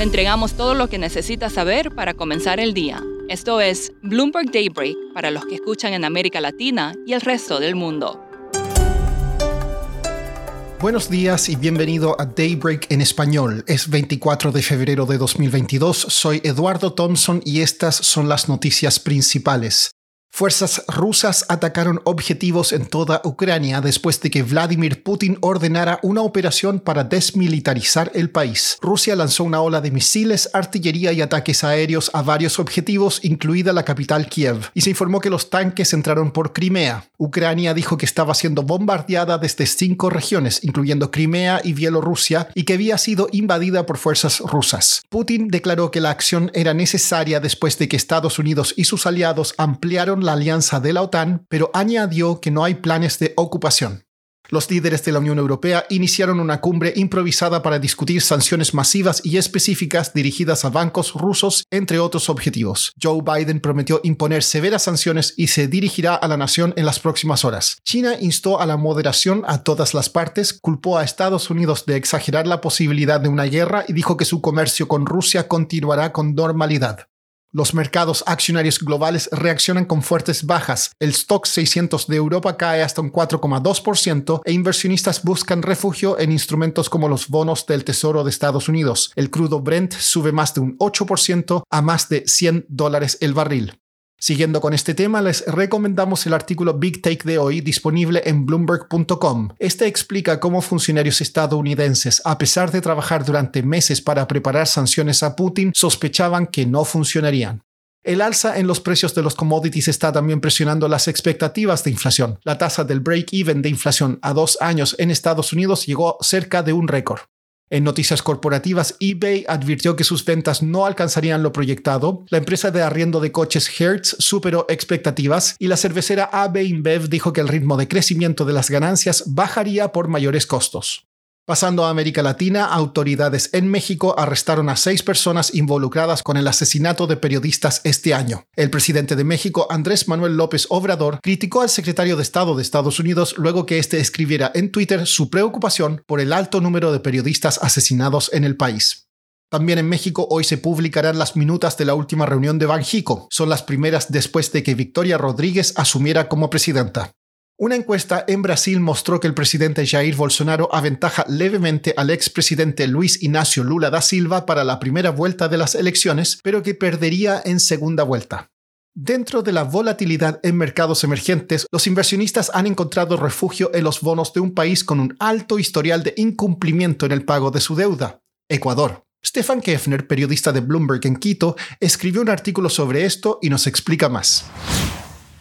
Le entregamos todo lo que necesita saber para comenzar el día. Esto es Bloomberg Daybreak para los que escuchan en América Latina y el resto del mundo. Buenos días y bienvenido a Daybreak en español. Es 24 de febrero de 2022. Soy Eduardo Thompson y estas son las noticias principales. Fuerzas rusas atacaron objetivos en toda Ucrania después de que Vladimir Putin ordenara una operación para desmilitarizar el país. Rusia lanzó una ola de misiles, artillería y ataques aéreos a varios objetivos, incluida la capital Kiev, y se informó que los tanques entraron por Crimea. Ucrania dijo que estaba siendo bombardeada desde cinco regiones, incluyendo Crimea y Bielorrusia, y que había sido invadida por fuerzas rusas. Putin declaró que la acción era necesaria después de que Estados Unidos y sus aliados ampliaron la alianza de la OTAN, pero añadió que no hay planes de ocupación. Los líderes de la Unión Europea iniciaron una cumbre improvisada para discutir sanciones masivas y específicas dirigidas a bancos rusos, entre otros objetivos. Joe Biden prometió imponer severas sanciones y se dirigirá a la nación en las próximas horas. China instó a la moderación a todas las partes, culpó a Estados Unidos de exagerar la posibilidad de una guerra y dijo que su comercio con Rusia continuará con normalidad. Los mercados accionarios globales reaccionan con fuertes bajas. El stock 600 de Europa cae hasta un 4,2% e inversionistas buscan refugio en instrumentos como los bonos del Tesoro de Estados Unidos. El crudo Brent sube más de un 8% a más de 100 dólares el barril. Siguiendo con este tema, les recomendamos el artículo Big Take de hoy disponible en bloomberg.com. Este explica cómo funcionarios estadounidenses, a pesar de trabajar durante meses para preparar sanciones a Putin, sospechaban que no funcionarían. El alza en los precios de los commodities está también presionando las expectativas de inflación. La tasa del break-even de inflación a dos años en Estados Unidos llegó cerca de un récord. En noticias corporativas, eBay advirtió que sus ventas no alcanzarían lo proyectado, la empresa de arriendo de coches Hertz superó expectativas y la cervecera AB InBev dijo que el ritmo de crecimiento de las ganancias bajaría por mayores costos. Pasando a América Latina, autoridades en México arrestaron a seis personas involucradas con el asesinato de periodistas este año. El presidente de México, Andrés Manuel López Obrador, criticó al secretario de Estado de Estados Unidos luego que éste escribiera en Twitter su preocupación por el alto número de periodistas asesinados en el país. También en México hoy se publicarán las minutas de la última reunión de Banjico. Son las primeras después de que Victoria Rodríguez asumiera como presidenta. Una encuesta en Brasil mostró que el presidente Jair Bolsonaro aventaja levemente al expresidente Luis Ignacio Lula da Silva para la primera vuelta de las elecciones, pero que perdería en segunda vuelta. Dentro de la volatilidad en mercados emergentes, los inversionistas han encontrado refugio en los bonos de un país con un alto historial de incumplimiento en el pago de su deuda, Ecuador. Stefan Kefner, periodista de Bloomberg en Quito, escribió un artículo sobre esto y nos explica más.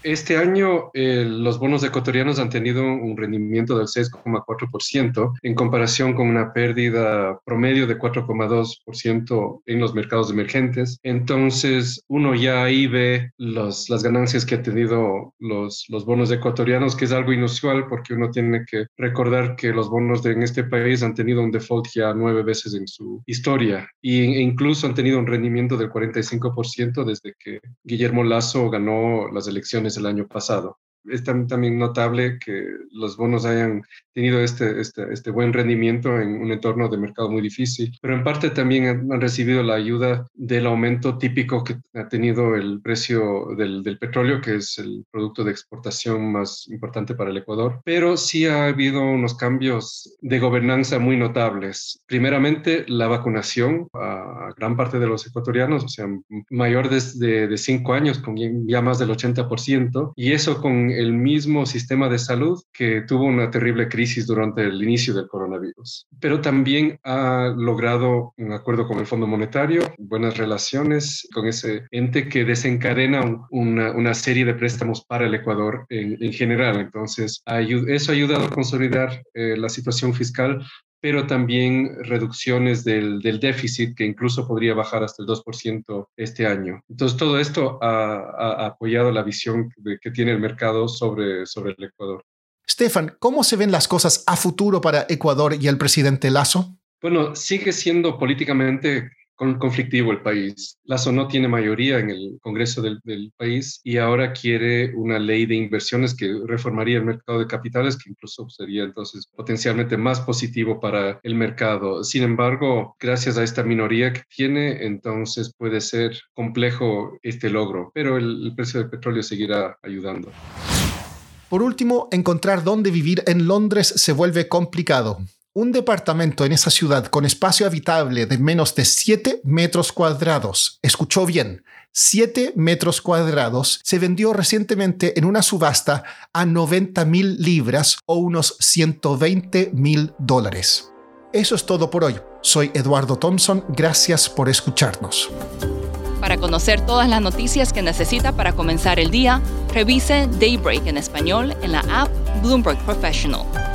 Este año eh, los bonos ecuatorianos han tenido un rendimiento del 6,4% en comparación con una pérdida promedio de 4,2% en los mercados emergentes. Entonces, uno ya ahí ve las ganancias que han tenido los, los bonos ecuatorianos, que es algo inusual porque uno tiene que recordar que los bonos de, en este país han tenido un default ya nueve veces en su historia y, e incluso han tenido un rendimiento del 45% desde que Guillermo Lazo ganó las elecciones el año pasado. Es también notable que los bonos hayan tenido este, este, este, buen rendimiento en un entorno de mercado muy difícil, pero en parte también han, recibido la ayuda del aumento típico que ha tenido el precio del, del, petróleo, que es el producto de exportación más importante para el Ecuador, pero sí ha habido unos cambios de gobernanza muy notables. Primeramente, la vacunación a gran parte de los ecuatorianos, o sea, mayor de, de cinco años, con ya más del 80%, y eso con el mismo sistema de salud que tuvo una terrible crisis durante el inicio del coronavirus, pero también ha logrado un acuerdo con el Fondo Monetario, buenas relaciones con ese ente que desencadena una, serie de préstamos para el Ecuador en, general. Entonces, eso ha ayudado a consolidar eh, la situación fiscal pero también reducciones del, del, déficit que incluso podría bajar hasta el 2% este año. Entonces, todo esto ha, ha apoyado la visión que tiene el mercado sobre, sobre el Ecuador. Stefan, ¿cómo se ven las cosas a futuro para Ecuador y el presidente Lazo? Bueno, sigue siendo políticamente conflictivo el país. Lazo no tiene mayoría en el Congreso del, país y ahora quiere una ley de inversiones que reformaría el mercado de capitales, que incluso sería entonces potencialmente más positivo para el mercado. Sin embargo, gracias a esta minoría que tiene, entonces puede ser complejo este logro, pero el, el precio del petróleo seguirá ayudando. Por último, encontrar dónde vivir en Londres se vuelve complicado. Un departamento en esa ciudad con espacio habitable de menos de 7 metros cuadrados, escuchó bien, 7 metros cuadrados, se vendió recientemente en una subasta a 90 mil libras o unos 120 mil dólares. Eso es todo por hoy. Soy Eduardo Thompson, gracias por escucharnos. Para conocer todas las noticias que necesita para comenzar el día, revise Daybreak en español en la app Bloomberg Professional.